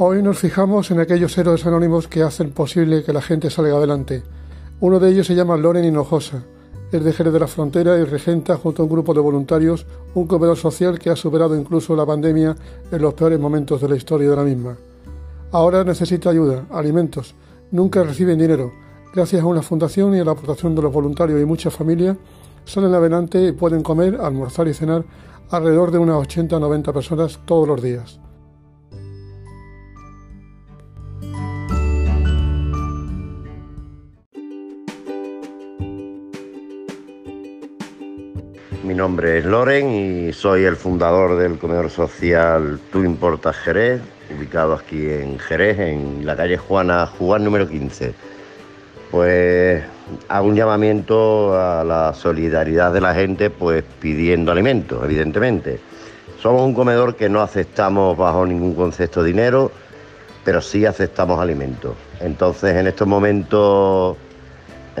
Hoy nos fijamos en aquellos héroes anónimos que hacen posible que la gente salga adelante. Uno de ellos se llama Loren Hinojosa. Es de Jerez de la Frontera y regenta junto a un grupo de voluntarios un comedor social que ha superado incluso la pandemia en los peores momentos de la historia de la misma. Ahora necesita ayuda, alimentos. Nunca reciben dinero. Gracias a una fundación y a la aportación de los voluntarios y muchas familias, salen adelante y pueden comer, almorzar y cenar alrededor de unas 80 o 90 personas todos los días. Mi nombre es Loren y soy el fundador del comedor social Tú Importas Jerez, ubicado aquí en Jerez, en la calle Juana Juan número 15. Pues hago un llamamiento a la solidaridad de la gente, pues pidiendo alimentos, evidentemente. Somos un comedor que no aceptamos bajo ningún concepto dinero, pero sí aceptamos alimentos. Entonces, en estos momentos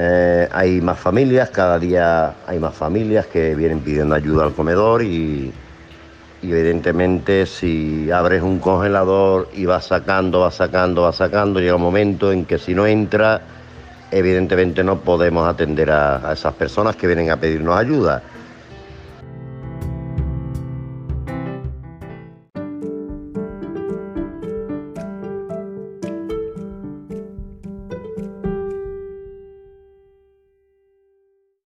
eh, hay más familias, cada día hay más familias que vienen pidiendo ayuda al comedor y, evidentemente si abres un congelador y vas sacando, vas sacando, vas sacando, llega un momento en que si no entra, evidentemente no podemos atender a, a esas personas que vienen a pedirnos ayuda.